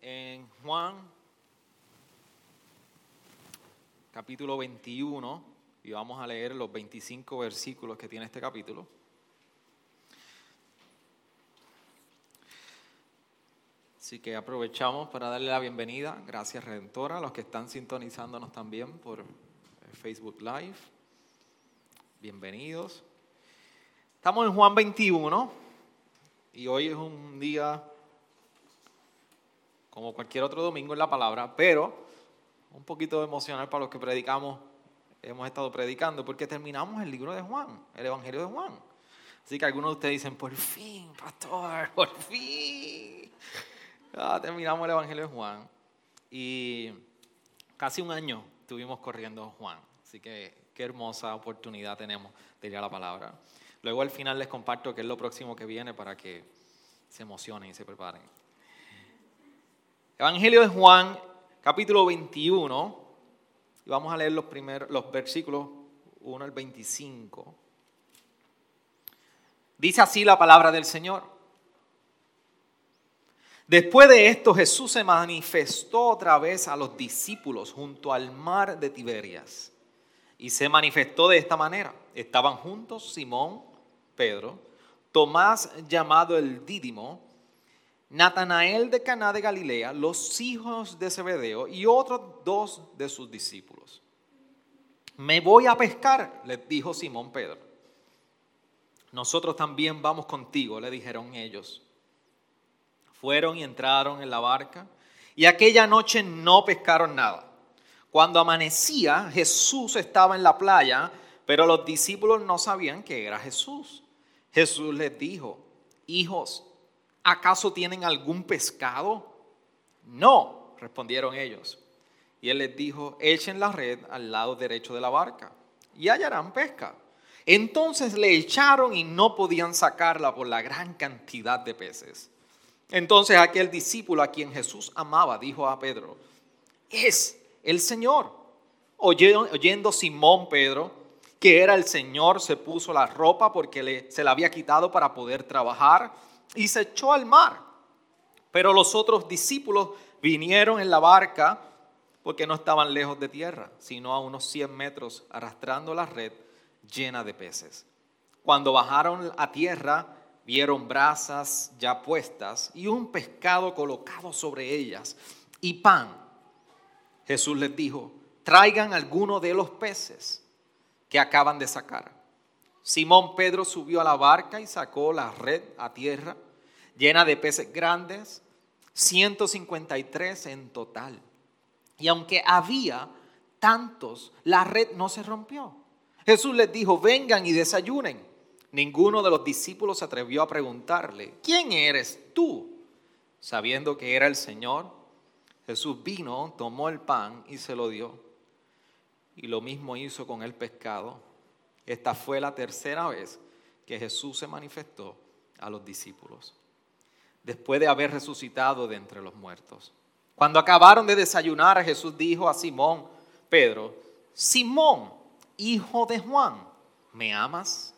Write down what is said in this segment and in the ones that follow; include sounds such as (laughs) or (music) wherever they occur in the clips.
En Juan capítulo 21, y vamos a leer los 25 versículos que tiene este capítulo. Así que aprovechamos para darle la bienvenida, gracias Redentora, a los que están sintonizándonos también por eh, Facebook Live. Bienvenidos. Estamos en Juan 21 y hoy es un día como cualquier otro domingo en la palabra, pero un poquito emocional para los que predicamos, hemos estado predicando, porque terminamos el libro de Juan, el Evangelio de Juan. Así que algunos de ustedes dicen, por fin, pastor, por fin. Ah, terminamos el Evangelio de Juan. Y casi un año estuvimos corriendo Juan. Así que qué hermosa oportunidad tenemos de ir a la palabra. Luego al final les comparto qué es lo próximo que viene para que se emocionen y se preparen. Evangelio de Juan, capítulo 21, y vamos a leer los, primeros, los versículos 1 al 25. Dice así la palabra del Señor. Después de esto Jesús se manifestó otra vez a los discípulos junto al mar de Tiberias. Y se manifestó de esta manera. Estaban juntos Simón, Pedro, Tomás llamado el Dídimo, Natanael de Caná de Galilea, los hijos de Zebedeo y otros dos de sus discípulos. Me voy a pescar, les dijo Simón Pedro. Nosotros también vamos contigo, le dijeron ellos. Fueron y entraron en la barca y aquella noche no pescaron nada. Cuando amanecía, Jesús estaba en la playa, pero los discípulos no sabían que era Jesús. Jesús les dijo, hijos, ¿acaso tienen algún pescado? No, respondieron ellos. Y él les dijo, echen la red al lado derecho de la barca y hallarán pesca. Entonces le echaron y no podían sacarla por la gran cantidad de peces. Entonces aquel discípulo a quien Jesús amaba dijo a Pedro, es el Señor. Oyendo Simón Pedro que era el Señor, se puso la ropa porque se la había quitado para poder trabajar y se echó al mar. Pero los otros discípulos vinieron en la barca porque no estaban lejos de tierra, sino a unos 100 metros arrastrando la red llena de peces. Cuando bajaron a tierra, vieron brasas ya puestas y un pescado colocado sobre ellas y pan. Jesús les dijo, traigan alguno de los peces que acaban de sacar. Simón Pedro subió a la barca y sacó la red a tierra, llena de peces grandes, 153 en total. Y aunque había tantos, la red no se rompió. Jesús les dijo, vengan y desayunen. Ninguno de los discípulos se atrevió a preguntarle, ¿quién eres tú? Sabiendo que era el Señor, Jesús vino, tomó el pan y se lo dio y lo mismo hizo con el pescado. Esta fue la tercera vez que Jesús se manifestó a los discípulos, después de haber resucitado de entre los muertos. Cuando acabaron de desayunar, Jesús dijo a Simón, Pedro, Simón, hijo de Juan, ¿me amas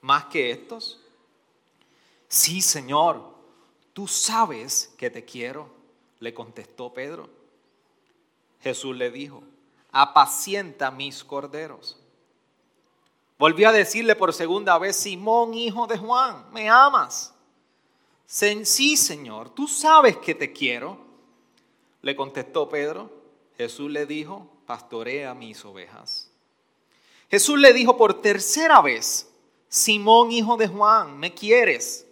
más que estos? Sí, Señor, tú sabes que te quiero, le contestó Pedro. Jesús le dijo, apacienta mis corderos. Volvió a decirle por segunda vez, Simón, hijo de Juan, ¿me amas? Sí, Señor, tú sabes que te quiero. Le contestó Pedro. Jesús le dijo, pastorea mis ovejas. Jesús le dijo por tercera vez, Simón, hijo de Juan, ¿me quieres?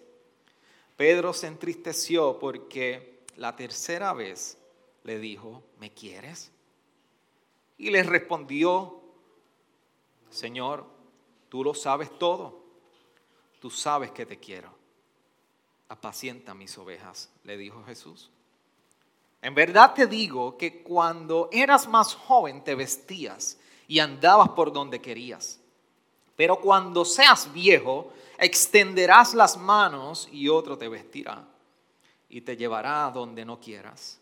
Pedro se entristeció porque la tercera vez le dijo, ¿me quieres? Y les respondió, Señor, tú lo sabes todo. tú sabes que te quiero. Apacienta mis ovejas, le dijo Jesús. En verdad te digo que cuando eras más joven te vestías y andabas por donde querías. Pero cuando seas viejo, extenderás las manos y otro te vestirá y te llevará a donde no quieras.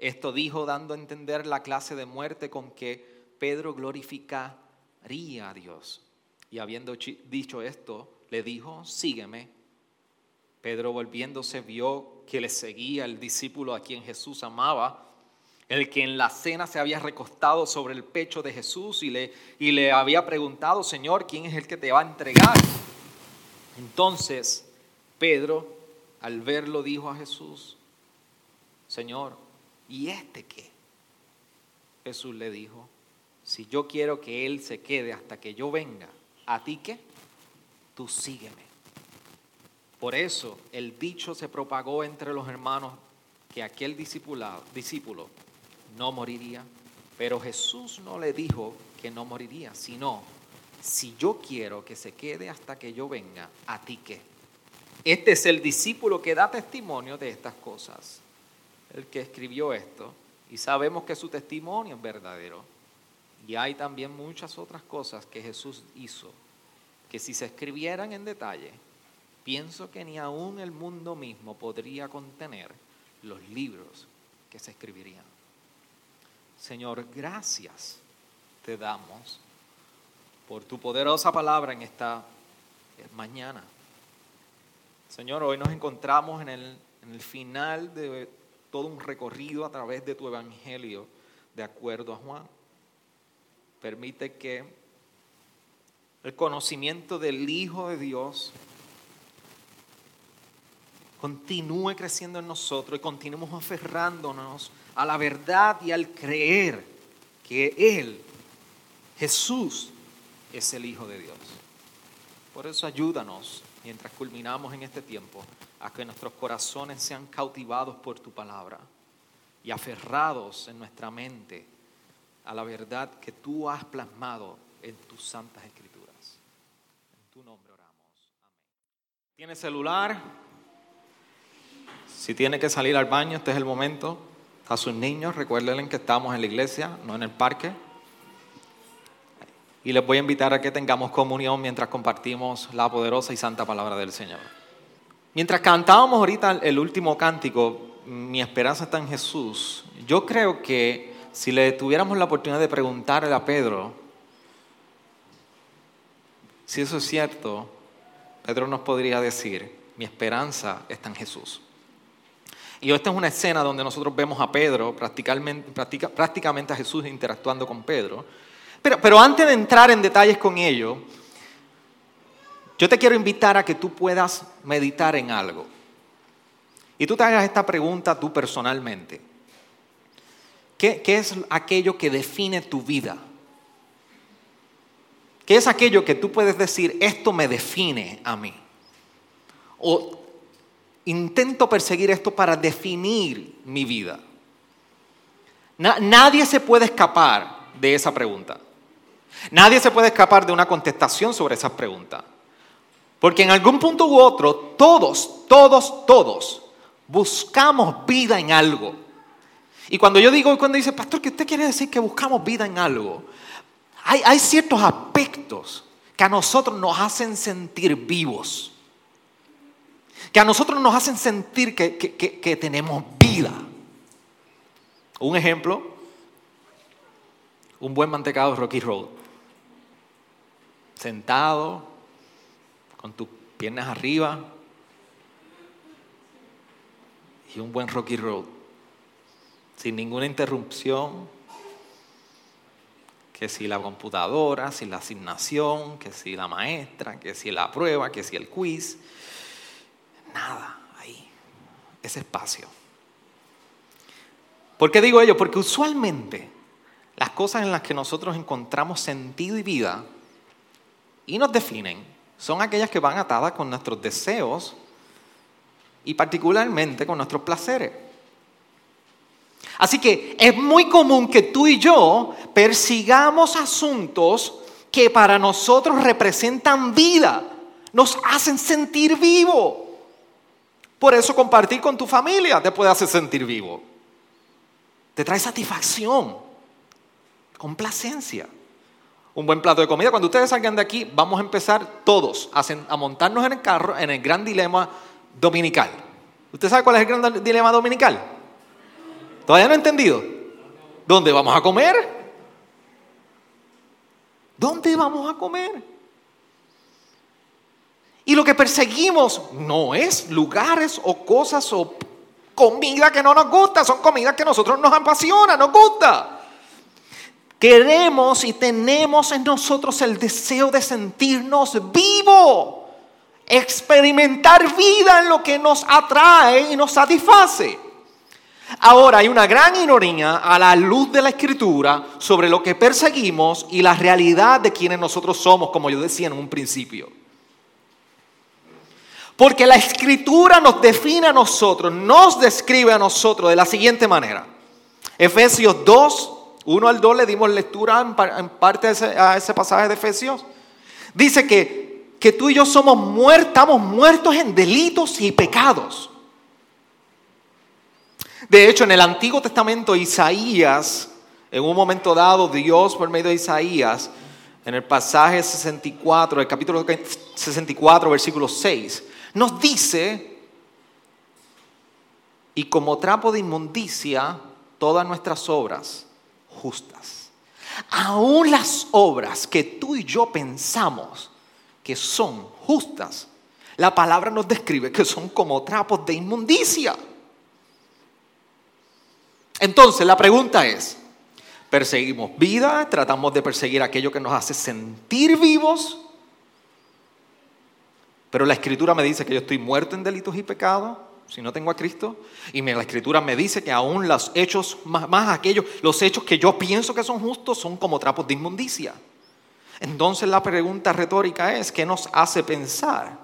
Esto dijo dando a entender la clase de muerte con que Pedro glorificaría a Dios. Y habiendo dicho esto, le dijo, sígueme. Pedro volviéndose vio que le seguía el discípulo a quien Jesús amaba, el que en la cena se había recostado sobre el pecho de Jesús y le, y le había preguntado, Señor, ¿quién es el que te va a entregar? Entonces Pedro, al verlo, dijo a Jesús, Señor, ¿y este qué? Jesús le dijo, si yo quiero que Él se quede hasta que yo venga, ¿a ti qué? Tú sígueme. Por eso el dicho se propagó entre los hermanos que aquel discípulo no moriría. Pero Jesús no le dijo que no moriría, sino, si yo quiero que se quede hasta que yo venga, ¿a ti qué? Este es el discípulo que da testimonio de estas cosas, el que escribió esto, y sabemos que su testimonio es verdadero. Y hay también muchas otras cosas que Jesús hizo, que si se escribieran en detalle, pienso que ni aún el mundo mismo podría contener los libros que se escribirían. Señor, gracias te damos por tu poderosa palabra en esta mañana. Señor, hoy nos encontramos en el, en el final de todo un recorrido a través de tu evangelio de acuerdo a Juan. Permite que el conocimiento del Hijo de Dios continúe creciendo en nosotros y continuemos aferrándonos a la verdad y al creer que Él, Jesús, es el Hijo de Dios. Por eso ayúdanos mientras culminamos en este tiempo a que nuestros corazones sean cautivados por tu palabra y aferrados en nuestra mente a la verdad que tú has plasmado en tus santas escrituras. En tu nombre oramos. ¿Tiene celular? Si tiene que salir al baño, este es el momento a sus niños, recuérdenle que estamos en la iglesia, no en el parque. Y les voy a invitar a que tengamos comunión mientras compartimos la poderosa y santa palabra del Señor. Mientras cantábamos ahorita el último cántico, Mi esperanza está en Jesús, yo creo que si le tuviéramos la oportunidad de preguntarle a Pedro si eso es cierto, Pedro nos podría decir, mi esperanza está en Jesús. Y esta es una escena donde nosotros vemos a Pedro, prácticamente, a Jesús interactuando con Pedro. Pero, pero antes de entrar en detalles con ello, yo te quiero invitar a que tú puedas meditar en algo. Y tú te hagas esta pregunta tú personalmente. ¿Qué, ¿Qué, es aquello que define tu vida? ¿Qué es aquello que tú puedes decir, esto me define a mí? O intento perseguir esto para definir mi vida. nadie se puede escapar de esa pregunta. Nadie se puede escapar de una contestación sobre esa pregunta. Porque en algún punto u otro, todos, todos, todos buscamos vida en algo. Y cuando yo digo, cuando dice, pastor, ¿qué usted quiere decir que buscamos vida en algo? Hay, ciertos aspectos que a nosotros nos hacen sentir vivos que a nosotros nos hacen sentir que, tenemos vida. Un ejemplo, un buen mantecado Rocky Road. Sentado, con tus piernas arriba, y un buen Rocky Road, sin ninguna interrupción, que si la computadora, si la asignación, que si la maestra, que si la prueba, que si el quiz nada ahí, ese espacio. ¿Por qué digo ello? Porque usualmente las cosas en las que nosotros encontramos sentido y vida y nos definen son aquellas que van atadas con nuestros deseos y particularmente con nuestros placeres. Así que es muy común que tú y yo persigamos asuntos que para nosotros representan vida nos hacen sentir vivo. Por eso compartir con tu familia te puede hacer sentir vivo. Te trae satisfacción, complacencia. Un buen plato de comida. Cuando ustedes salgan de aquí, vamos a empezar todos a, montarnos en el carro en el gran dilema dominical. ¿Usted sabe cuál es el gran dilema dominical? ¿Todavía no he entendido? ¿Dónde vamos a comer? ¿Dónde vamos a comer? Y lo que perseguimos no es lugares o cosas o comida que no nos gusta, son comidas que a nosotros nos apasiona, nos gusta. Queremos y tenemos en nosotros el deseo de sentirnos vivos, experimentar vida en lo que nos atrae y nos satisface. Ahora hay una gran ironía a la luz de la escritura sobre lo que perseguimos y la realidad de quienes nosotros somos, como yo decía en un principio. Porque la escritura nos define a nosotros, nos describe a nosotros de la siguiente manera. Efesios 2, 1 al 2 le dimos lectura en parte a ese, pasaje de Efesios. Dice que, que tú y yo somos muertos, estamos muertos en delitos y pecados. De hecho, en el Antiguo Testamento, Isaías, en un momento dado, Dios por medio de Isaías, en el pasaje 64, el capítulo 64, versículo 6, nos dice, y como trapo de inmundicia, todas nuestras obras justas. Aún las obras que tú y yo pensamos que son justas, la palabra nos describe que son como trapos de inmundicia. Entonces la pregunta es, ¿perseguimos vida? ¿Tratamos de perseguir aquello que nos hace sentir vivos? Pero la escritura me dice que yo estoy muerto en delitos y pecados si no tengo a Cristo. Y la escritura me dice que aún los hechos, más, más aquellos, los hechos que yo pienso que son justos son como trapos de inmundicia. Entonces la pregunta retórica es, ¿qué nos hace pensar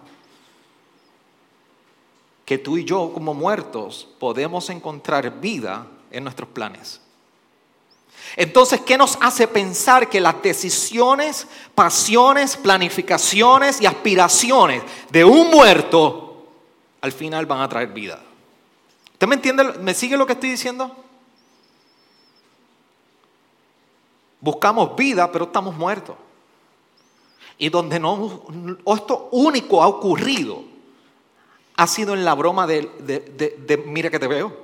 que tú y yo como muertos podemos encontrar vida en nuestros planes? Entonces, ¿qué nos hace pensar que las decisiones, pasiones, planificaciones y aspiraciones de un muerto al final van a traer vida? ¿Usted me entiende? ¿Me sigue lo que estoy diciendo? Buscamos vida, pero estamos muertos. Y donde no, esto único ha ocurrido ha sido en la broma de, de mira que te veo.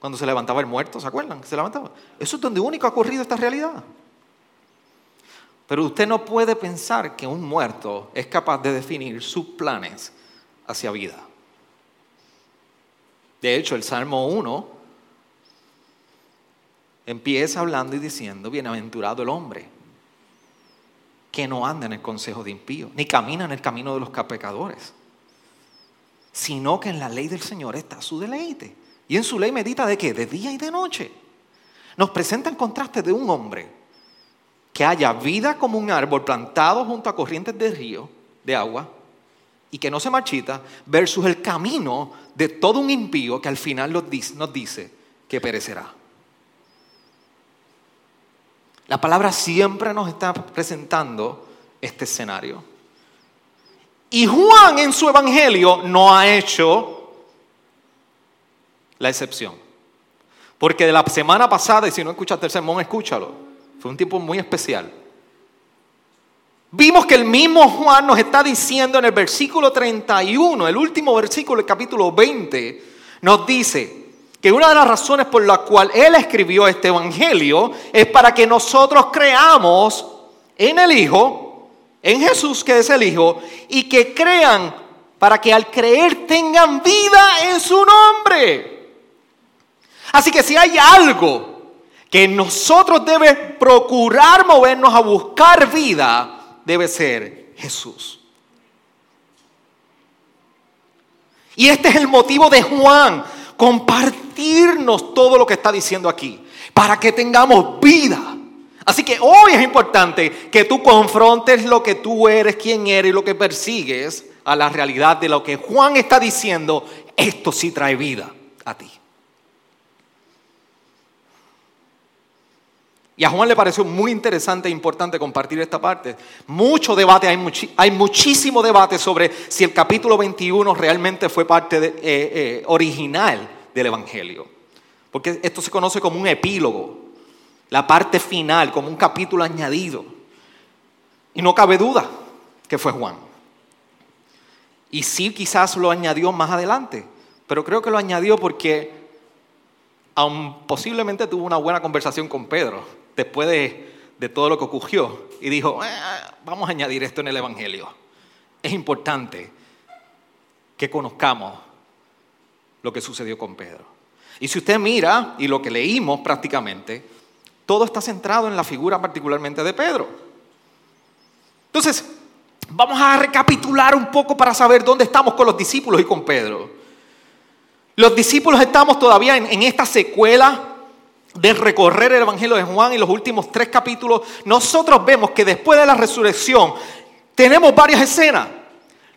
Cuando se levantaba el muerto, ¿se acuerdan? Se levantaba. Eso es donde único ha ocurrido esta realidad. Pero usted no puede pensar que un muerto es capaz de definir sus planes hacia vida. De hecho, el Salmo 1 empieza hablando y diciendo, bienaventurado el hombre, que no anda en el consejo de impíos, ni camina en el camino de los pecadores, sino que en la ley del Señor está su deleite. Y en su ley medita de qué? De día y de noche. Nos presenta el contraste de un hombre que haya vida como un árbol plantado junto a corrientes de río, de agua, y que no se marchita, versus el camino de todo un impío que al final nos dice, que perecerá. La palabra siempre nos está presentando este escenario. Y Juan en su evangelio no ha hecho la excepción. Porque de la semana pasada, y si no escuchaste el sermón, escúchalo. Fue un tiempo muy especial. Vimos que el mismo Juan nos está diciendo en el versículo 31, el último versículo del capítulo 20, nos dice que una de las razones por la cual él escribió este evangelio es para que nosotros creamos en el Hijo, en Jesús que es el Hijo, y que crean para que al creer tengan vida en su nombre. Así que si hay algo que nosotros debe procurar movernos a buscar vida, debe ser Jesús. Y este es el motivo de Juan, compartirnos todo lo que está diciendo aquí, para que tengamos vida. Así que hoy es importante que tú confrontes lo que tú eres, quién eres y lo que persigues a la realidad de lo que Juan está diciendo. Esto sí trae vida a ti. Y a Juan le pareció muy interesante e importante compartir esta parte. Mucho debate, hay, muchísimo debate sobre si el capítulo 21 realmente fue parte eh, eh, original del Evangelio. Porque esto se conoce como un epílogo, la parte final, como un capítulo añadido. Y no cabe duda que fue Juan. Y sí quizás lo añadió más adelante, pero creo que lo añadió porque aun posiblemente tuvo una buena conversación con Pedro después de, todo lo que ocurrió y dijo, ah, vamos a añadir esto en el Evangelio. Es importante que conozcamos lo que sucedió con Pedro. Y si usted mira, y lo que leímos prácticamente, todo está centrado en la figura particularmente de Pedro. Entonces, vamos a recapitular un poco para saber dónde estamos con los discípulos y con Pedro. Los discípulos estamos todavía en esta secuela de recorrer el Evangelio de Juan y los últimos tres capítulos, nosotros vemos que después de la resurrección tenemos varias escenas.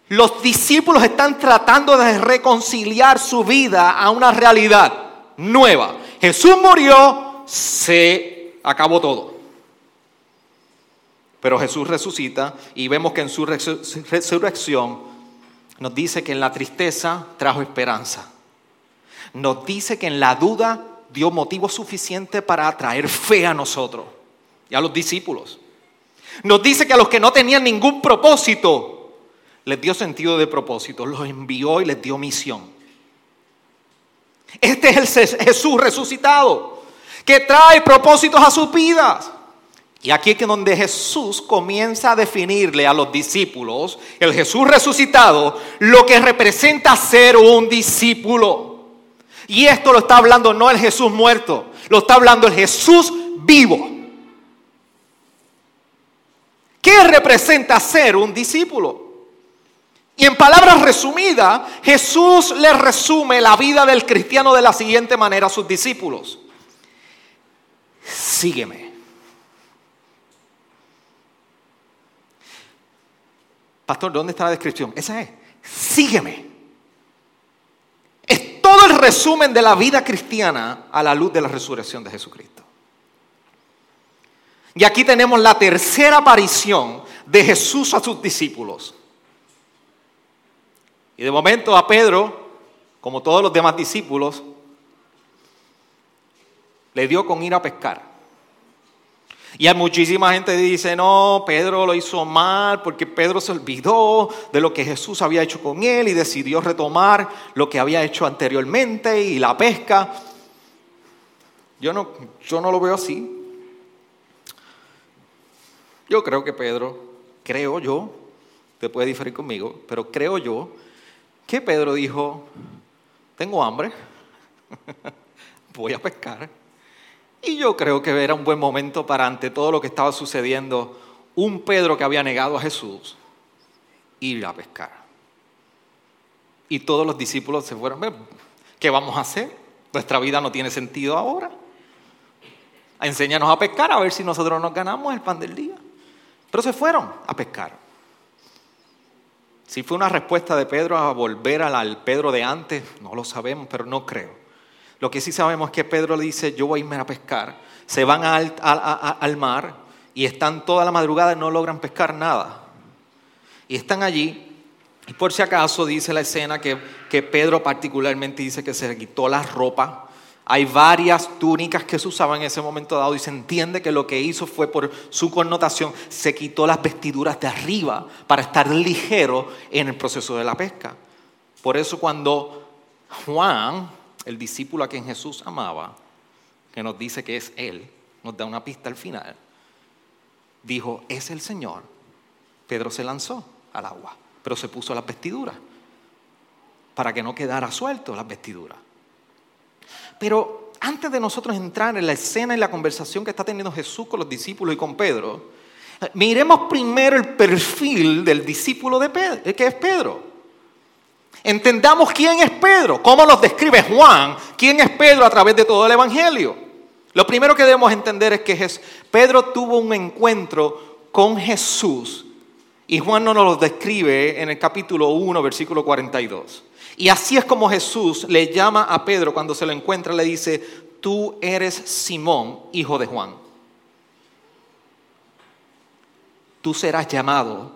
Los discípulos están tratando de reconciliar su vida a una realidad nueva. Jesús murió, se acabó todo. Pero Jesús resucita y vemos que en su resurrección nos dice que en la tristeza trajo esperanza. Nos dice que en la duda dio motivo suficiente para atraer fe a nosotros y a los discípulos. Nos dice que a los que no tenían ningún propósito, les dio sentido de propósito, los envió y les dio misión. Este es el Jesús resucitado, que trae propósitos a sus vidas. Y aquí es donde Jesús comienza a definirle a los discípulos, el Jesús resucitado, lo que representa ser un discípulo. Y esto lo está hablando no el Jesús muerto, lo está hablando el Jesús vivo. ¿Qué representa ser un discípulo? Y en palabras resumidas, Jesús le resume la vida del cristiano de la siguiente manera a sus discípulos. Sígueme. Pastor, ¿dónde está la descripción? Esa es. Sígueme todo el resumen de la vida cristiana a la luz de la resurrección de Jesucristo. Y aquí tenemos la tercera aparición de Jesús a sus discípulos. Y de momento a Pedro, como todos los demás discípulos, le dio con ir a pescar. Y hay muchísima gente dice, no, Pedro lo hizo mal porque Pedro se olvidó de lo que Jesús había hecho con él y decidió retomar lo que había hecho anteriormente y la pesca. Yo no, yo no lo veo así. Yo creo que Pedro, creo yo, te puede diferir conmigo, pero creo yo que Pedro dijo, tengo hambre, (laughs) voy a pescar y yo creo que era un buen momento para, ante todo lo que estaba sucediendo, un Pedro que había negado a Jesús, ir a pescar. Y todos los discípulos se fueron, ¿qué vamos a hacer? Nuestra vida no tiene sentido ahora. Enséñanos a pescar a ver si nosotros nos ganamos el pan del día. Pero se fueron a pescar. Si fue una respuesta de Pedro a volver al Pedro de antes, no lo sabemos, pero no creo. Lo que sí sabemos es que Pedro le dice, yo voy a irme a pescar. Se van al, mar y están toda la madrugada y no logran pescar nada. Y están allí y por si acaso dice la escena que, que, Pedro particularmente dice que se quitó la ropa. Hay varias túnicas que se usaban en ese momento dado y se entiende que lo que hizo fue por su connotación, se quitó las vestiduras de arriba para estar ligero en el proceso de la pesca. Por eso cuando Juan el discípulo a quien Jesús amaba, que nos dice que es Él, nos da una pista al final, dijo, es el Señor. Pedro se lanzó al agua, pero se puso las vestiduras para que no quedara suelto las vestiduras. Pero antes de nosotros entrar en la escena y la conversación que está teniendo Jesús con los discípulos y con Pedro, miremos primero el perfil del discípulo de Pedro, que es Pedro. Entendamos quién es Pedro, cómo nos describe Juan, quién es Pedro a través de todo el Evangelio. Lo primero que debemos entender es que Pedro tuvo un encuentro con Jesús y Juan no nos lo describe en el capítulo 1, versículo 42. Y así es como Jesús le llama a Pedro cuando se lo encuentra, le dice, tú eres Simón, hijo de Juan. tú serás llamado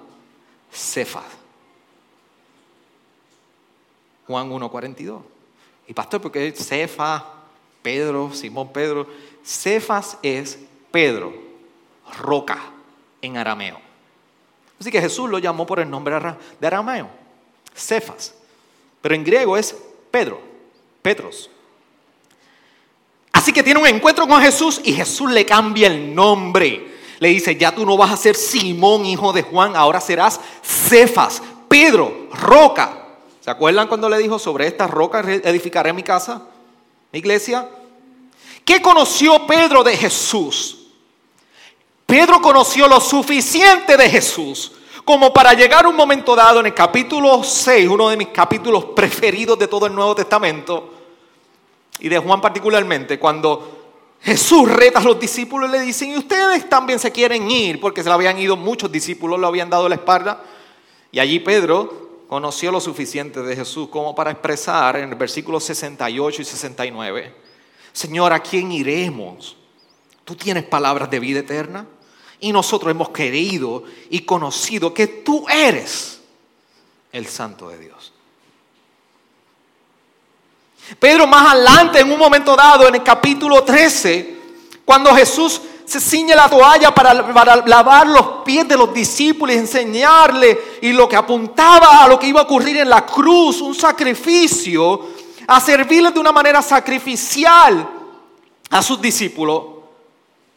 Cefas. Juan 1.42. Y pastor, porque Cefas, Pedro, Simón Pedro, Cefas es Pedro, roca en arameo. Así que Jesús lo llamó por el nombre de arameo, Cefas. Pero en griego es Pedro, Petros. Así que tiene un encuentro con Jesús y Jesús le cambia el nombre. Le dice, ya tú no vas a ser Simón, hijo de Juan, ahora serás Cefas, Pedro, roca. ¿Se acuerdan cuando le dijo sobre esta roca edificaré mi casa, mi iglesia? ¿Qué conoció Pedro de Jesús? Pedro conoció lo suficiente de Jesús como para llegar a un momento dado en el capítulo 6, uno de mis capítulos preferidos de todo el Nuevo Testamento, y de Juan particularmente, cuando Jesús reta a los discípulos y le dicen, y ustedes también se quieren ir, porque se le habían ido muchos discípulos, lo habían dado la espalda, y allí Pedro conoció lo suficiente de Jesús como para expresar en el versículo 68 y 69, Señor, ¿a quién iremos? Tú tienes palabras de vida eterna y nosotros hemos querido y conocido que tú eres el santo de Dios. Pedro más adelante, en un momento dado, en el capítulo 13, cuando Jesús se ciñe la toalla para, lavar los pies de los discípulos y enseñarle y lo que apuntaba a lo que iba a ocurrir en la cruz, un sacrificio, a servirles de una manera sacrificial a sus discípulos,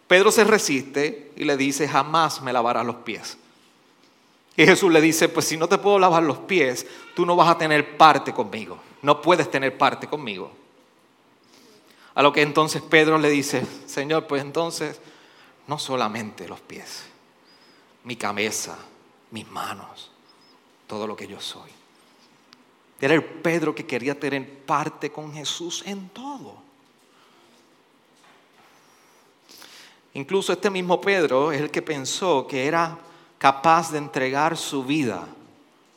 Pedro se resiste y le dice, jamás me lavarás los pies. Y Jesús le dice, pues si no te puedo lavar los pies, tú no vas a tener parte conmigo no puedes tener parte conmigo. A lo que entonces Pedro le dice, Señor, pues entonces no solamente los pies, mi cabeza, mis manos, todo lo que yo soy. Era el Pedro que quería tener parte con Jesús en todo. Incluso este mismo Pedro es el que pensó que era capaz de entregar su vida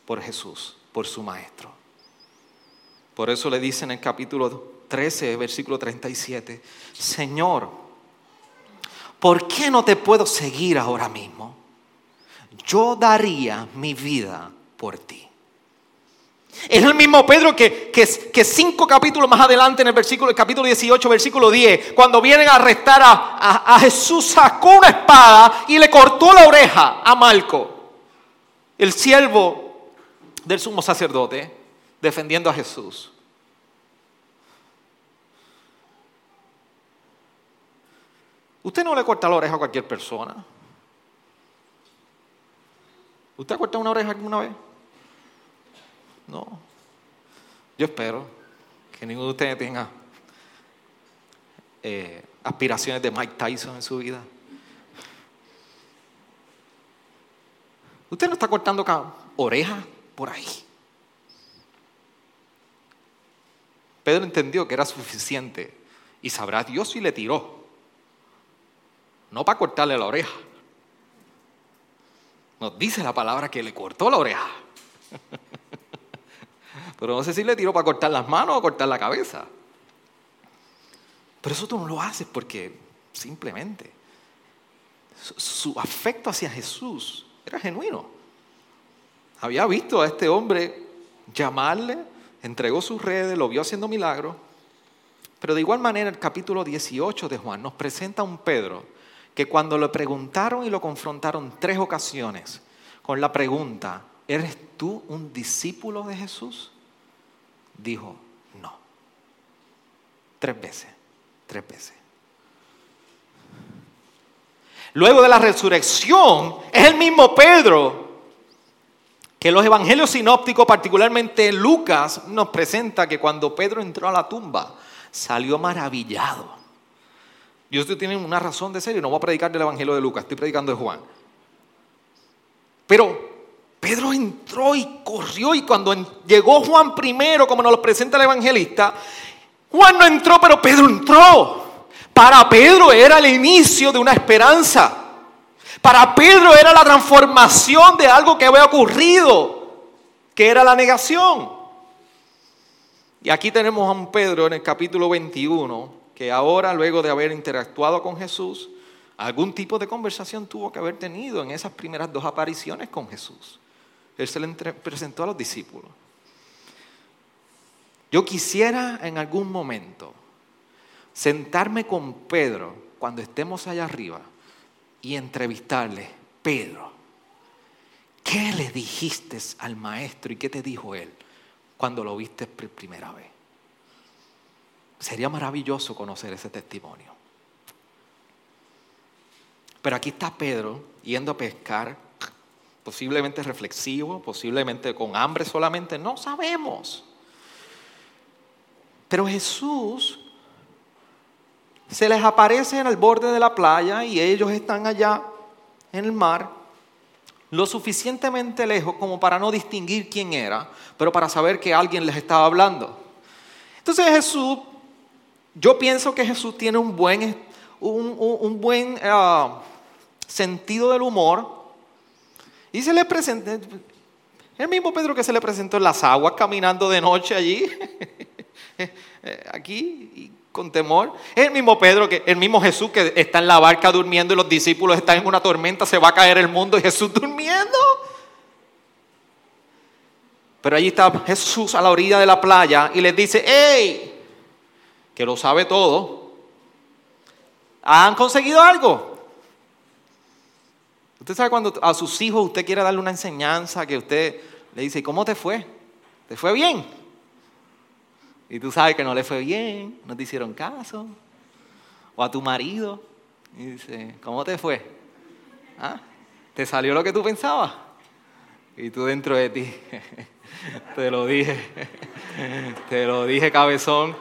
por Jesús, por su Maestro. Por eso le dice en el capítulo 13, versículo 37, Señor, ¿por qué no te puedo seguir ahora mismo? Yo daría mi vida por ti. Es el mismo Pedro que, que, cinco capítulos más adelante en el versículo, el capítulo 18, versículo 10, cuando vienen a arrestar a, a Jesús, sacó una espada y le cortó la oreja a Malco, el siervo del sumo sacerdote defendiendo a Jesús. Usted no le corta la oreja a cualquier persona. ¿Usted ha cortado una oreja alguna vez? No. Yo espero que ninguno de ustedes tenga eh, aspiraciones de Mike Tyson en su vida. Usted no está cortando orejas por ahí. Pedro entendió que era suficiente y sabrá Dios si le tiró. No para cortarle la oreja. Nos dice la palabra que le cortó la oreja. (laughs) Pero no sé si le tiró para cortar las manos o cortar la cabeza. Pero eso tú no lo haces porque simplemente su afecto hacia Jesús era genuino. Había visto a este hombre llamarle entregó sus redes, lo vio haciendo milagros. Pero de igual manera el capítulo 18 de Juan nos presenta a un Pedro que cuando le preguntaron y lo confrontaron tres ocasiones con la pregunta, ¿eres tú un discípulo de Jesús? Dijo, no. Tres veces, tres veces. Luego de la resurrección, es el mismo Pedro que los evangelios sinópticos, particularmente Lucas, nos presenta que cuando Pedro entró a la tumba, salió maravillado. Y ustedes tienen una razón de ser, y no voy a predicar del evangelio de Lucas, estoy predicando de Juan. Pero Pedro entró y corrió, y cuando llegó Juan primero, como nos lo presenta el evangelista, Juan no entró, pero Pedro entró. Para Pedro era el inicio de una esperanza. Para Pedro era la transformación de algo que había ocurrido, que era la negación. Y aquí tenemos a un Pedro en el capítulo 21, que ahora, luego de haber interactuado con Jesús, Algún tipo de conversación tuvo que haber tenido en esas primeras dos apariciones con Jesús. Él se le presentó a los discípulos. Yo quisiera en algún momento sentarme con Pedro cuando estemos allá arriba y entrevistarle, Pedro, ¿qué le dijiste al maestro y qué te dijo él cuando lo viste por primera vez? Sería maravilloso conocer ese testimonio. Pero aquí está Pedro yendo a pescar, posiblemente reflexivo, posiblemente con hambre solamente, no sabemos. Pero Jesús se les aparece en el borde de la playa y ellos están allá en el mar, lo suficientemente lejos como para no distinguir quién era, pero para saber que alguien les estaba hablando. Entonces Jesús, yo pienso que Jesús tiene un buen, un, buen ah, sentido del humor y se le presenta, el mismo Pedro que se le presentó en las aguas caminando de noche allí, (laughs) aquí, con temor. Es el mismo Pedro, que, el mismo Jesús que está en la barca durmiendo y los discípulos están en una tormenta, se va a caer el mundo y Jesús durmiendo. Pero allí está Jesús a la orilla de la playa y les dice, ¡Ey! Que lo sabe todo. ¿Han conseguido algo? Usted sabe cuando a sus hijos usted quiere darle una enseñanza que usted le dice, ¿cómo te fue? ¿Te fue bien? Y tú sabes que no le fue bien, no te hicieron caso. O a tu marido. Y dice, ¿cómo te fue? ¿Ah? ¿Te salió lo que tú pensabas? Y tú dentro de ti, (laughs) te lo dije, (laughs) te lo dije cabezón.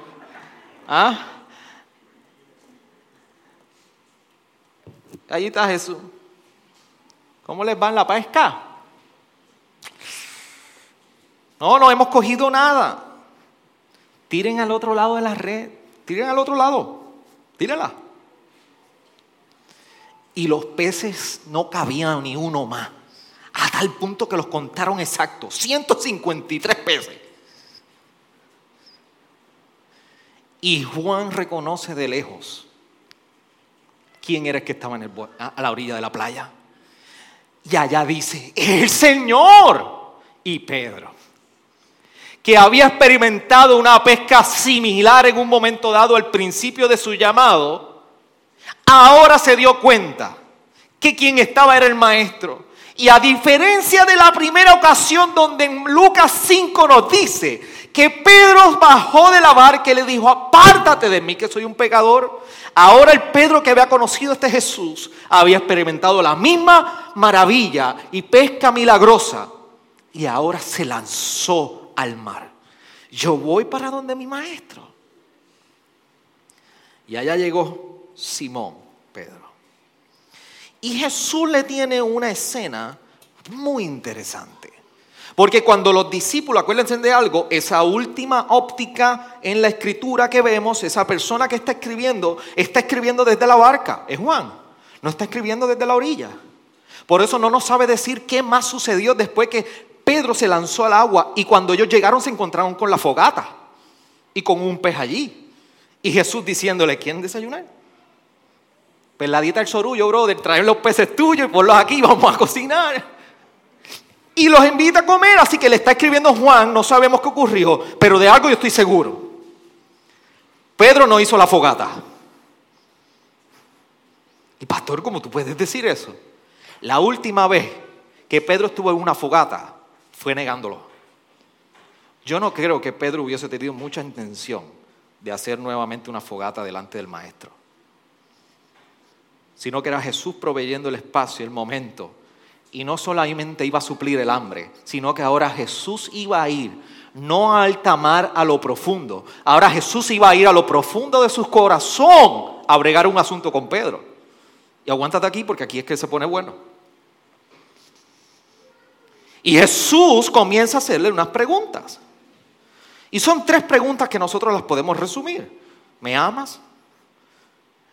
¿Ah? Allí está Jesús. ¿Cómo les va en la pesca? No, no hemos cogido nada. Tiren al otro lado de la red. Tiren al otro lado. Tírenla. Y los peces no cabían ni uno más. A tal punto que los contaron exactos. 153 peces. Y Juan reconoce de lejos quién era el que estaba a la orilla de la playa. Y allá dice, el Señor y Pedro que había experimentado una pesca similar en un momento dado al principio de su llamado, ahora se dio cuenta que quien estaba era el maestro. Y a diferencia de la primera ocasión donde en Lucas 5 nos dice que Pedro bajó de la barca y le dijo, apártate de mí que soy un pecador, ahora el Pedro que había conocido a este Jesús había experimentado la misma maravilla y pesca milagrosa y ahora se lanzó al mar. Yo voy para donde mi maestro. Y allá llegó Simón, Pedro. Y Jesús le tiene una escena muy interesante. Porque cuando los discípulos, acuérdense de algo, esa última óptica en la escritura que vemos, esa persona que está escribiendo, está escribiendo desde la barca, es Juan, no está escribiendo desde la orilla. Por eso no nos sabe decir qué más sucedió después que Pedro se lanzó al agua y cuando ellos llegaron se encontraron con la fogata y con un pez allí. Y Jesús diciéndole, ¿quién desayunar? Pues la dieta del sorullo, brother, traer los peces tuyos y ponlos aquí, vamos a cocinar. Y los invita a comer, así que le está escribiendo Juan, no sabemos qué ocurrió, pero de algo yo estoy seguro. Pedro no hizo la fogata. Y pastor, ¿cómo tú puedes decir eso? La última vez que Pedro estuvo en una fogata, fue negándolo. Yo no creo que Pedro hubiese tenido mucha intención de hacer nuevamente una fogata delante del maestro, sino que era Jesús proveyendo el espacio, el momento, y no solamente iba a suplir el hambre, sino que ahora Jesús iba a ir no a alta mar, a lo profundo. Ahora Jesús iba a ir a lo profundo de su corazón a bregar un asunto con Pedro. Y aguántate aquí porque aquí es que se pone bueno. Y Jesús comienza a hacerle unas preguntas. Y son tres preguntas que nosotros las podemos resumir. ¿Me amas?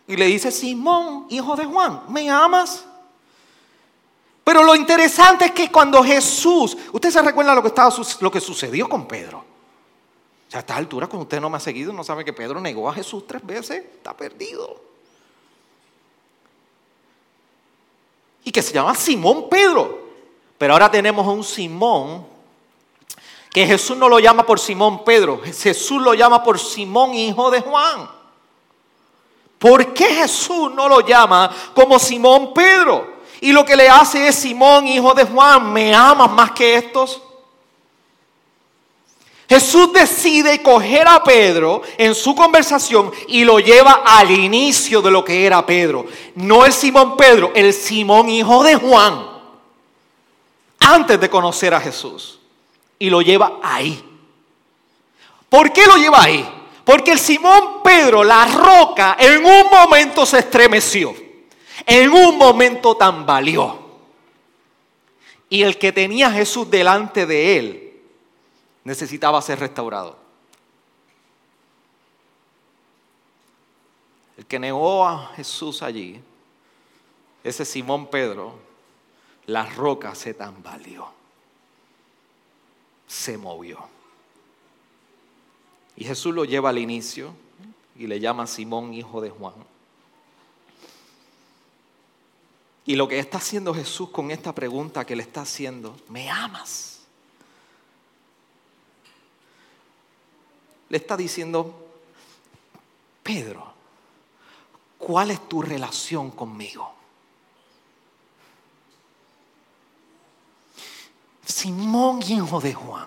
Y le dice, Simón, hijo de Juan, ¿me amas? Pero lo interesante es que cuando Jesús, usted se recuerda lo que, estaba, lo que sucedió con Pedro. O sea, a esta altura, cuando usted no me ha seguido, no sabe que Pedro negó a Jesús tres veces, está perdido. y que se llama Simón Pedro. Pero ahora tenemos un Simón que Jesús no lo llama por Simón Pedro, Jesús lo llama por Simón, hijo de Juan. ¿Por qué Jesús no lo llama como Simón Pedro? Y lo que le hace es Simón, hijo de Juan, ¿me amas más que estos? Jesús decide coger a Pedro en su conversación y lo lleva al inicio de lo que era Pedro. No el Simón Pedro, el Simón hijo de Juan. Antes de conocer a Jesús. Y lo lleva ahí. ¿Por qué lo lleva ahí? Porque el Simón Pedro, la roca, en un momento se estremeció. En un momento tambaleó. Y el que tenía a Jesús delante de él necesitaba ser restaurado. El que negó a Jesús allí, ese Simón Pedro, la roca se tambaleó, se movió. Y Jesús lo lleva al inicio y le llama Simón, hijo de Juan. Y lo que está haciendo Jesús con esta pregunta que le está haciendo, ¿me amas? le está diciendo, Pedro, ¿cuál es tu relación conmigo? Simón, hijo de Juan,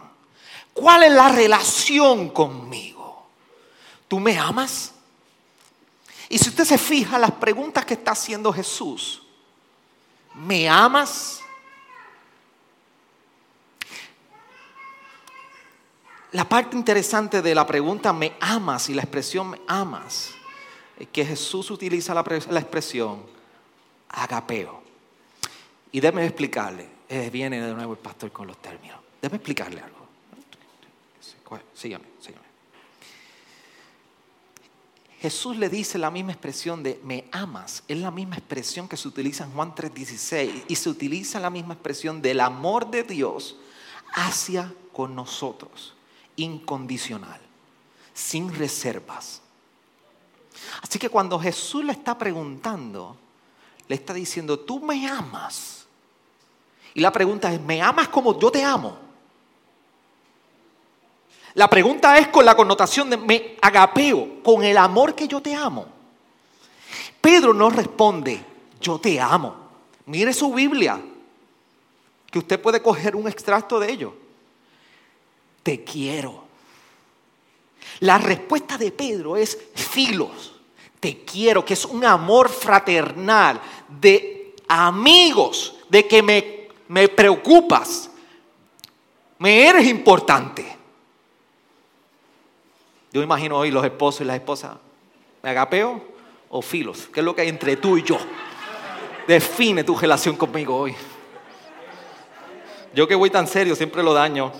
¿cuál es la relación conmigo? ¿Tú me amas? Y si usted se fija las preguntas que está haciendo Jesús, ¿me amas? La parte interesante de la pregunta ¿me amas? y la expresión ¿me amas? es que Jesús utiliza la, expresión agapeo. Y déjeme explicarle, eh, viene de nuevo el pastor con los términos. Déjeme explicarle algo. Sígame, Jesús le dice la misma expresión de me amas, es la misma expresión que se utiliza en Juan 3:16 y se utiliza la misma expresión del amor de Dios hacia con nosotros incondicional, sin reservas. Así que cuando Jesús le está preguntando, le está diciendo, tú me amas. Y la pregunta es, ¿me amas como yo te amo? La pregunta es con la connotación de me agapeo, con el amor que yo te amo. Pedro no responde, yo te amo. Mire su Biblia, que usted puede coger un extracto de ello te quiero. La respuesta de Pedro es filos, te quiero, que es un amor fraternal, de amigos, de que me, me preocupas, me eres importante. Yo imagino hoy los esposos y las esposas, ¿me agapeo o filos? ¿Qué es lo que hay entre tú y yo? Define tu relación conmigo hoy. Yo que voy tan serio siempre lo daño.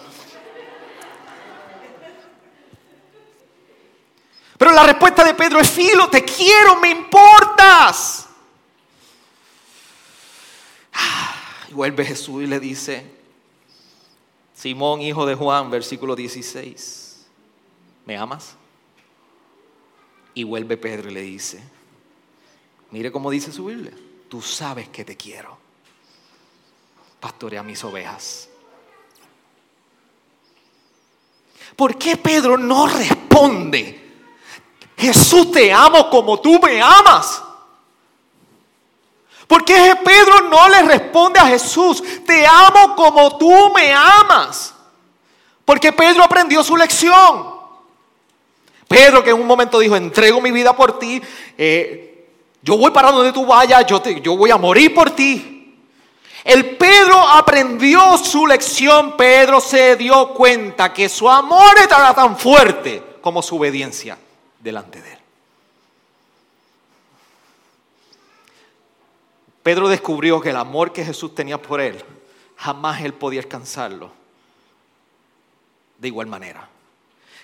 Pero la respuesta de Pedro es, filo, te quiero, me importas. Y vuelve Jesús y le dice, Simón, hijo de Juan, versículo 16, ¿me amas? Y vuelve Pedro y le dice, mire cómo dice su Biblia, tú sabes que te quiero. Pastorea mis ovejas. ¿Por qué Pedro no responde? Jesús te amo como tú me amas. Porque Pedro no le responde a Jesús, te amo como tú me amas. Porque Pedro aprendió su lección. Pedro que en un momento dijo, entrego mi vida por ti, eh, yo voy para donde tú vayas, yo, te, yo voy a morir por ti. El Pedro aprendió su lección, Pedro se dio cuenta que su amor era tan fuerte como su obediencia delante de él. Pedro descubrió que el amor que Jesús tenía por él, jamás él podía alcanzarlo de igual manera.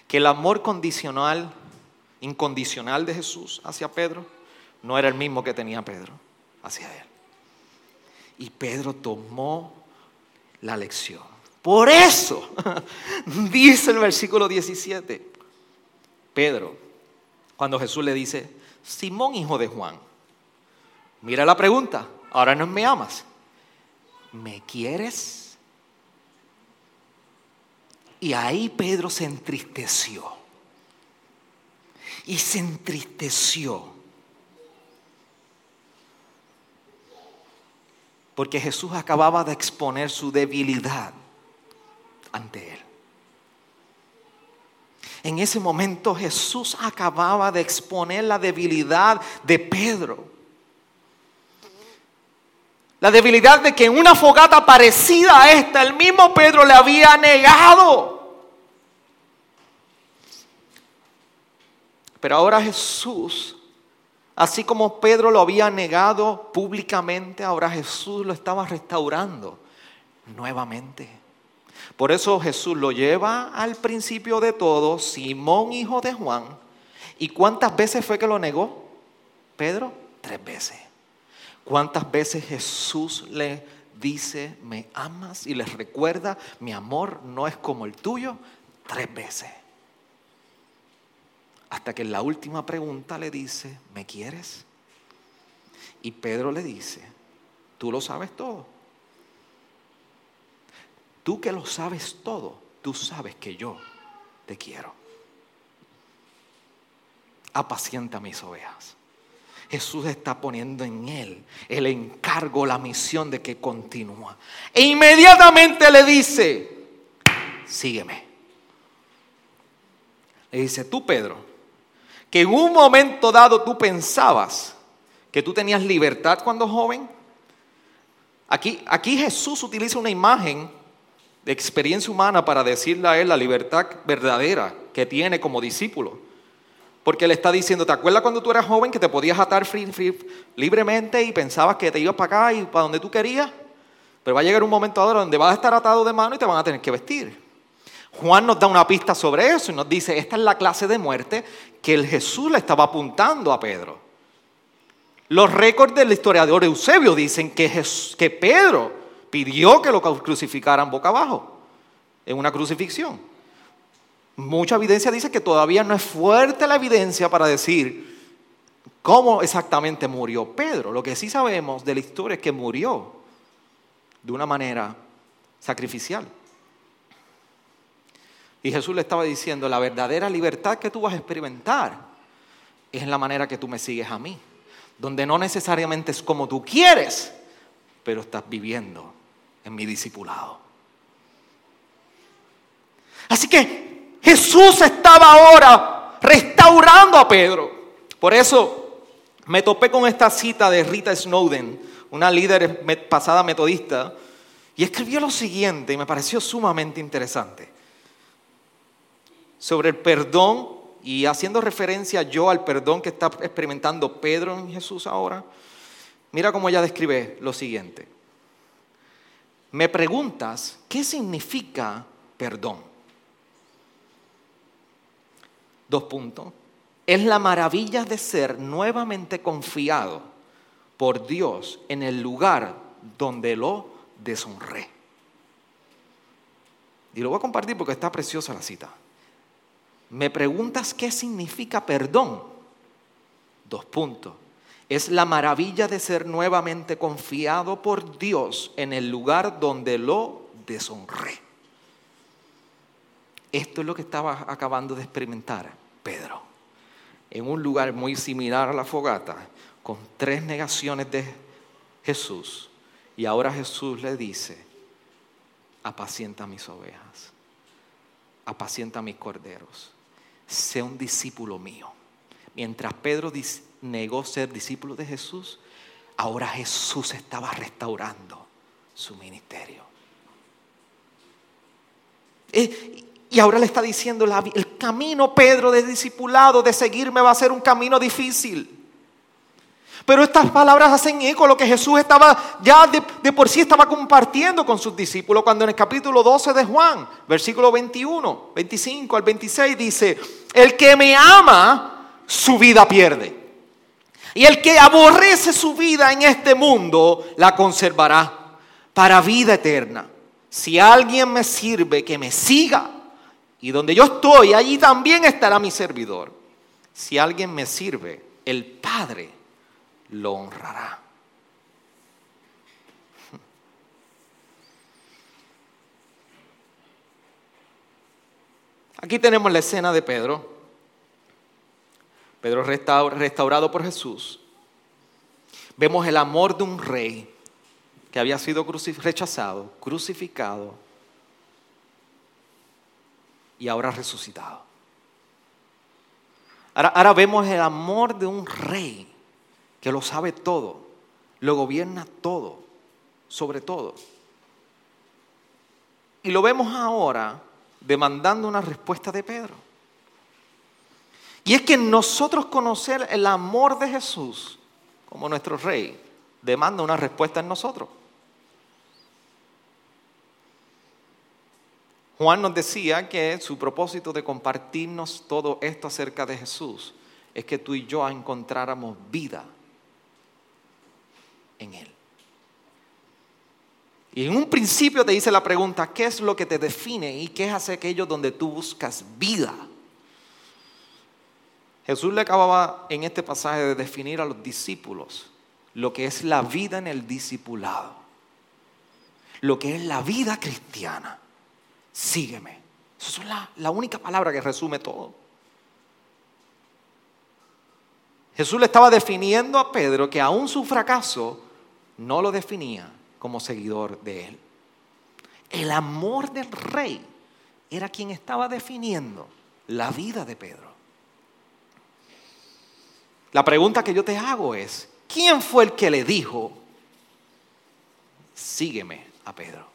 Que el amor condicional, incondicional de Jesús hacia Pedro, no era el mismo que tenía Pedro hacia él. Y Pedro tomó la lección. Por eso, (laughs) dice el versículo 17, Pedro, cuando Jesús le dice, Simón hijo de Juan, mira la pregunta, ahora no me amas, ¿me quieres? Y ahí Pedro se entristeció. Y se entristeció. Porque Jesús acababa de exponer su debilidad ante él. En ese momento Jesús acababa de exponer la debilidad de Pedro. La debilidad de que en una fogata parecida a esta, el mismo Pedro le había negado. Pero ahora Jesús, así como Pedro lo había negado públicamente, ahora Jesús lo estaba restaurando nuevamente. Por eso Jesús lo lleva al principio de todo, Simón hijo de Juan. ¿Y cuántas veces fue que lo negó? Pedro, tres veces. ¿Cuántas veces Jesús le dice, me amas? Y les recuerda, mi amor no es como el tuyo, tres veces. Hasta que en la última pregunta le dice, ¿me quieres? Y Pedro le dice, tú lo sabes todo. Tú que lo sabes todo, tú sabes que yo te quiero. Apacienta mis ovejas. Jesús está poniendo en él el encargo, la misión de que continúa. E inmediatamente le dice, sígueme. Le dice, tú Pedro, que en un momento dado tú pensabas que tú tenías libertad cuando joven. Aquí, aquí Jesús utiliza una imagen de experiencia humana para decirle a él la libertad verdadera que tiene como discípulo. Porque le está diciendo, ¿te acuerdas cuando tú eras joven que te podías atar libremente y pensabas que te ibas para acá y para donde tú querías? Pero va a llegar un momento ahora donde vas a estar atado de mano y te van a tener que vestir. Juan nos da una pista sobre eso y nos dice, esta es la clase de muerte que el Jesús le estaba apuntando a Pedro. Los récords del historiador Eusebio dicen que, que Pedro pidió que lo crucificaran boca abajo en una crucifixión. Mucha evidencia dice que todavía no es fuerte la evidencia para decir cómo exactamente murió Pedro. Lo que sí sabemos de la historia es que murió de una manera sacrificial. Y Jesús le estaba diciendo, la verdadera libertad que tú vas a experimentar es en la manera que tú me sigues a mí, donde no necesariamente es como tú quieres, pero estás viviendo en mi discipulado. Así que Jesús estaba ahora restaurando a Pedro. Por eso me topé con esta cita de Rita Snowden, una líder pasada metodista, y escribió lo siguiente y me pareció sumamente interesante. Sobre el perdón y haciendo referencia yo al perdón que está experimentando Pedro en Jesús ahora, mira cómo ella describe lo siguiente me preguntas, ¿qué significa perdón? Dos puntos. Es la maravilla de ser nuevamente confiado por Dios en el lugar donde lo deshonré. Y lo voy a compartir porque está preciosa la cita. Me preguntas qué significa perdón. Dos puntos es la maravilla de ser nuevamente confiado por Dios en el lugar donde lo deshonré. Esto es lo que estaba acabando de experimentar Pedro. En un lugar muy similar a la fogata, con tres negaciones de Jesús. Y ahora Jesús le dice, apacienta mis ovejas, apacienta mis corderos, sé un discípulo mío. Mientras Pedro negó ser discípulo de Jesús, ahora Jesús estaba restaurando su ministerio. Eh, y ahora le está diciendo, el camino, Pedro, de discipulado, de seguirme, va a ser un camino difícil. Pero estas palabras hacen eco lo que Jesús estaba ya de, de, por sí estaba compartiendo con sus discípulos cuando en el capítulo 12 de Juan, versículo 21, 25 al 26 dice, el que me ama, su vida pierde. Y el que aborrece su vida en este mundo, la conservará para vida eterna. Si alguien me sirve, que me siga. Y donde yo estoy, allí también estará mi servidor. Si alguien me sirve, el Padre lo honrará. Aquí tenemos la escena de Pedro. Pedro restaurado por Jesús. Vemos el amor de un rey que había sido rechazado, crucificado, y ahora resucitado. Ahora, vemos el amor de un rey que lo sabe todo, lo gobierna todo, sobre todo. Y lo vemos ahora demandando una respuesta de Pedro. Y es que nosotros conocer el amor de Jesús como nuestro rey demanda una respuesta en nosotros. Juan nos decía que su propósito de compartirnos todo esto acerca de Jesús es que tú y yo encontráramos vida en Él. Y en un principio te dice la pregunta, ¿qué es lo que te define y qué es aquello donde tú buscas vida? Jesús le acababa en este pasaje de definir a los discípulos lo que es la vida en el discipulado, lo que es la vida cristiana. Sígueme. Esa es la, la única palabra que resume todo. Jesús le estaba definiendo a Pedro que aún su fracaso no lo definía como seguidor de él. El amor del rey era quien estaba definiendo la vida de Pedro. La pregunta que yo te hago es, ¿quién fue el que le dijo, sígueme a Pedro?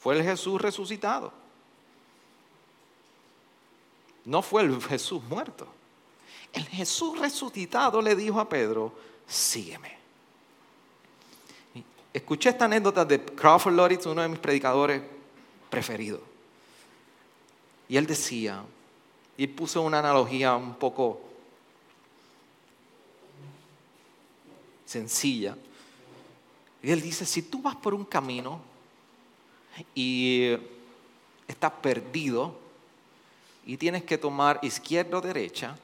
Fue el Jesús resucitado. No fue el Jesús muerto. El Jesús resucitado le dijo a Pedro, sígueme. Escuché esta anécdota de Crawford Loritz, uno de mis predicadores preferidos. Y él decía, y puso una analogía un poco sencilla. Y él dice, si tú vas por un camino y estás perdido y tienes que tomar izquierda o derecha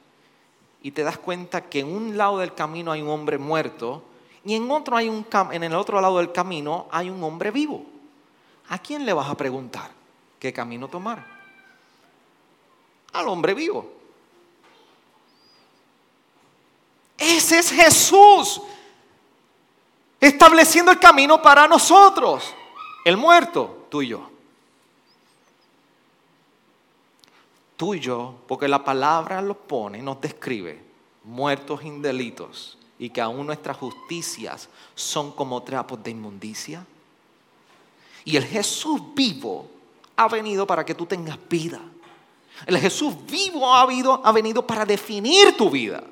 y te das cuenta que en un lado del camino hay un hombre muerto y en, otro hay un, en el otro lado del camino hay un hombre vivo. ¿A quién le vas a preguntar qué camino tomar? Al hombre vivo. Ese es Jesús estableciendo el camino para nosotros, el muerto, tú y yo. Tú y yo, porque la palabra lo pone, nos describe, muertos en delitos y que aún nuestras justicias son como trapos de inmundicia. Y el Jesús vivo ha venido para que tú tengas vida. El Jesús vivo ha, ha venido para definir tu vida.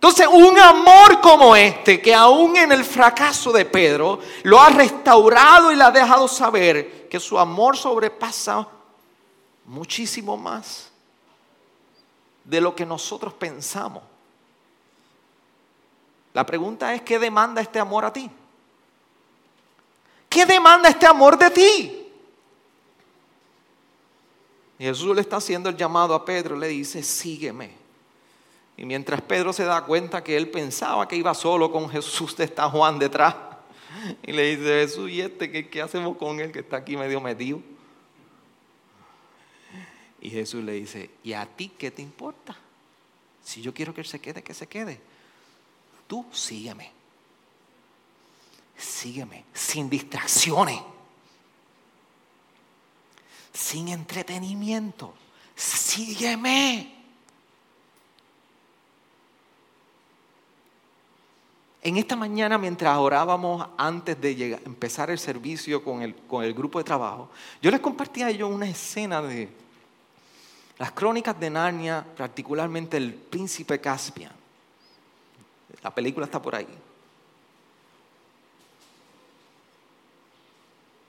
Entonces, un amor como este, que aún en el fracaso de Pedro, lo ha restaurado y le ha dejado saber que su amor sobrepasa muchísimo más de lo que nosotros pensamos. La pregunta es, ¿qué demanda este amor a ti? ¿Qué demanda este amor de ti? Y Jesús le está haciendo el llamado a Pedro, le dice, sígueme. Y mientras Pedro se da cuenta que él pensaba que iba solo con Jesús, está Juan detrás. Y le dice, Jesús, ¿y este qué, qué hacemos con él que está aquí medio metido? Y Jesús le dice, ¿y a ti qué te importa? Si yo quiero que él se quede, que se quede. Tú sígueme. Sígueme sin distracciones. Sin entretenimiento. Sígueme. En esta mañana, mientras orábamos antes de empezar el servicio con el, con el grupo de trabajo, yo les compartía a ellos una escena de las crónicas de Narnia, particularmente el príncipe Caspian. La película está por ahí.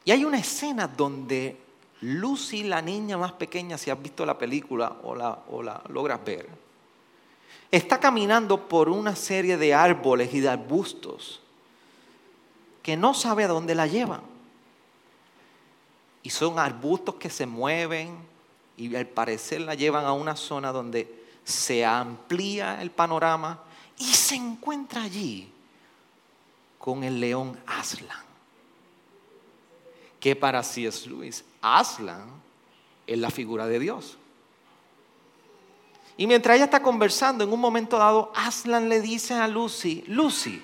Y hay una escena donde Lucy, la niña más pequeña, si has visto la película o la, o la logras ver, está caminando por una serie de árboles y de arbustos que no sabe a dónde la llevan. Y son arbustos que se mueven y al parecer la llevan a una zona donde se amplía el panorama y se encuentra allí con el león Aslan, que para C.S. Lewis, Aslan es la figura de Dios. Y mientras ella está conversando, en un momento dado, Aslan le dice a Lucy, Lucy,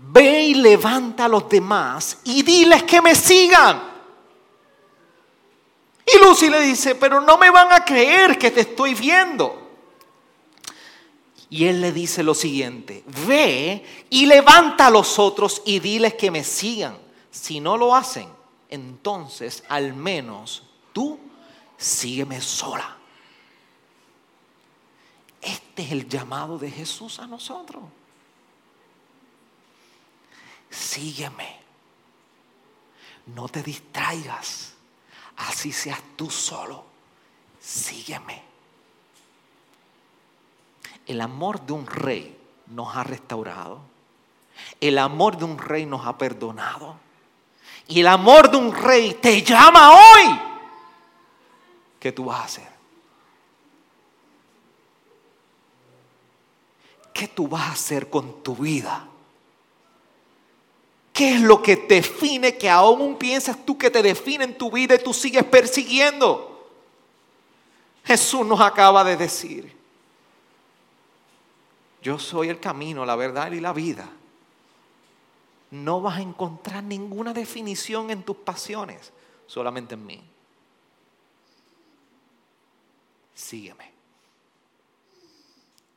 ve y levanta a los demás y diles que me sigan. Y Lucy le dice, pero no me van a creer que te estoy viendo. Y él le dice lo siguiente, ve y levanta a los otros y diles que me sigan. Si no lo hacen, entonces al menos tú sígueme sola. Este es el llamado de Jesús a nosotros. Sígueme. No te distraigas. Así seas tú solo. Sígueme. El amor de un rey nos ha restaurado. El amor de un rey nos ha perdonado. Y el amor de un rey te llama hoy. ¿Qué tú vas a hacer? ¿Qué tú vas a hacer con tu vida? ¿Qué es lo que te define que aún piensas tú que te define en tu vida y tú sigues persiguiendo? Jesús nos acaba de decir, yo soy el camino, la verdad y la vida. No vas a encontrar ninguna definición en tus pasiones, solamente en mí. Sígueme.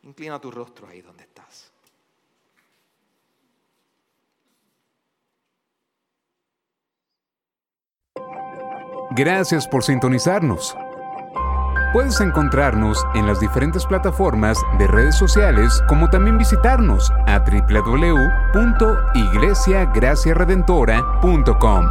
Inclina tu rostro ahí donde estás. Gracias por sintonizarnos. Puedes encontrarnos en las diferentes plataformas de redes sociales como también visitarnos a www.iglesiagraciaredentora.com.